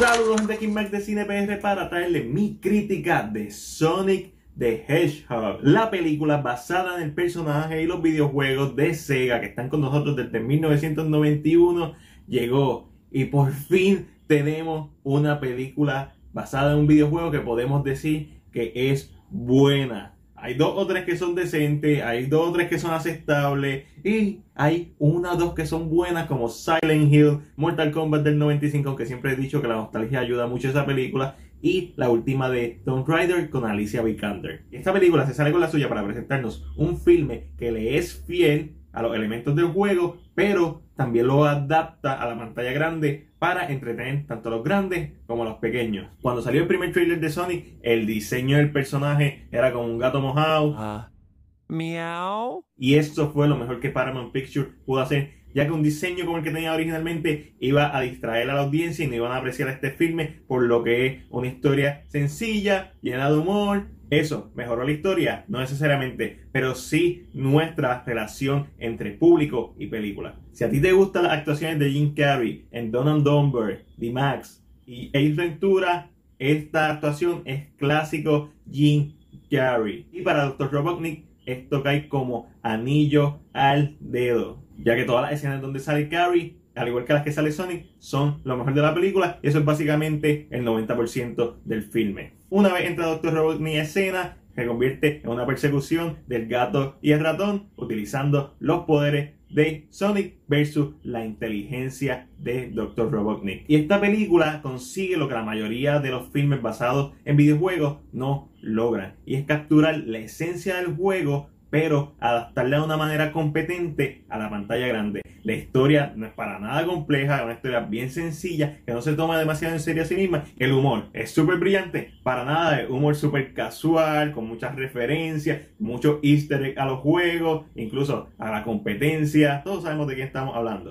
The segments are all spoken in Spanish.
Saludos gente King Mac de Cine PR para traerle mi crítica de Sonic the Hedgehog, la película basada en el personaje y los videojuegos de Sega que están con nosotros desde 1991 llegó y por fin tenemos una película basada en un videojuego que podemos decir que es buena. Hay dos o tres que son decentes, hay dos o tres que son aceptables y hay una o dos que son buenas como Silent Hill, Mortal Kombat del 95, aunque siempre he dicho que la nostalgia ayuda mucho a esa película, y la última de Tomb Raider con Alicia Vikander. Esta película se sale con la suya para presentarnos un filme que le es fiel a los elementos del juego, pero también lo adapta a la pantalla grande para entretener tanto a los grandes como a los pequeños. Cuando salió el primer trailer de Sonic, el diseño del personaje era como un gato mojado. Uh, miau. Y esto fue lo mejor que Paramount Pictures pudo hacer, ya que un diseño como el que tenía originalmente iba a distraer a la audiencia y no iban a apreciar este filme por lo que es una historia sencilla, llena de humor, eso, ¿mejoró la historia? No necesariamente, pero sí nuestra relación entre público y película. Si a ti te gustan las actuaciones de Jim Carrey en Donald Dumber, The Max y Ace Ventura, esta actuación es clásico Jim Carrey. Y para Dr. Robotnik, esto cae como anillo al dedo, ya que todas las escenas donde sale Carrey al igual que las que sale Sonic, son lo mejor de la película y eso es básicamente el 90% del filme. Una vez entra Dr. Robotnik en escena, se convierte en una persecución del gato y el ratón utilizando los poderes de Sonic versus la inteligencia de Dr. Robotnik. Y esta película consigue lo que la mayoría de los filmes basados en videojuegos no logran y es capturar la esencia del juego pero adaptarla de una manera competente a la pantalla grande. La historia no es para nada compleja, es una historia bien sencilla, que no se toma demasiado en serio a sí misma. El humor es súper brillante, para nada, es humor súper casual, con muchas referencias, mucho easter egg a los juegos, incluso a la competencia. Todos sabemos de quién estamos hablando.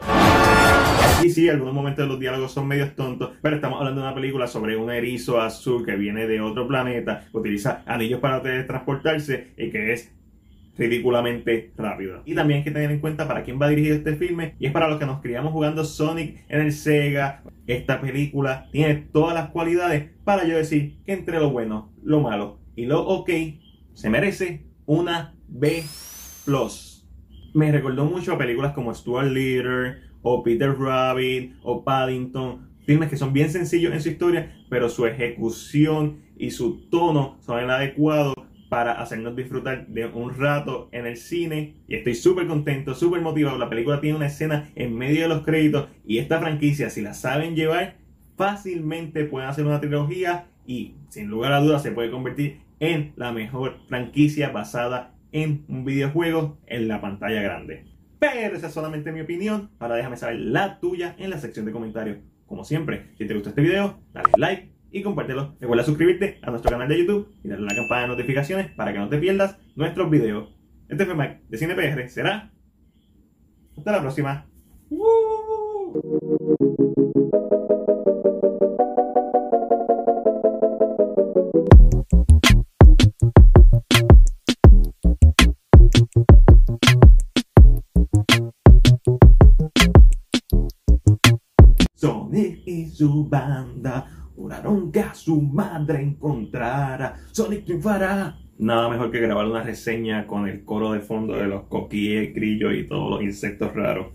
Y sí, algunos momentos de los diálogos son medios tontos, pero estamos hablando de una película sobre un erizo azul que viene de otro planeta, utiliza anillos para transportarse y que es ridículamente rápido. Y también hay que tener en cuenta para quién va dirigido este filme y es para los que nos criamos jugando Sonic en el Sega. Esta película tiene todas las cualidades para yo decir que entre lo bueno, lo malo y lo ok se merece una B+. Me recordó mucho a películas como Stuart Little o Peter Rabbit o Paddington, filmes que son bien sencillos en su historia, pero su ejecución y su tono son el adecuado para hacernos disfrutar de un rato en el cine y estoy súper contento, súper motivado. La película tiene una escena en medio de los créditos y esta franquicia, si la saben llevar, fácilmente pueden hacer una trilogía y sin lugar a dudas se puede convertir en la mejor franquicia basada en un videojuego en la pantalla grande. Pero esa es solamente mi opinión. Ahora déjame saber la tuya en la sección de comentarios. Como siempre, si te gustó este video, dale like y compártelo. Recuerda suscribirte a nuestro canal de YouTube y darle a la campana de notificaciones para que no te pierdas nuestros videos. Este fue Mike de CinePR. Será hasta la próxima. Sonic y su banda Su madre encontrara. Sonic triunfará. Nada mejor que grabar una reseña con el coro de fondo de los coquíes, grillos y todos los insectos raros.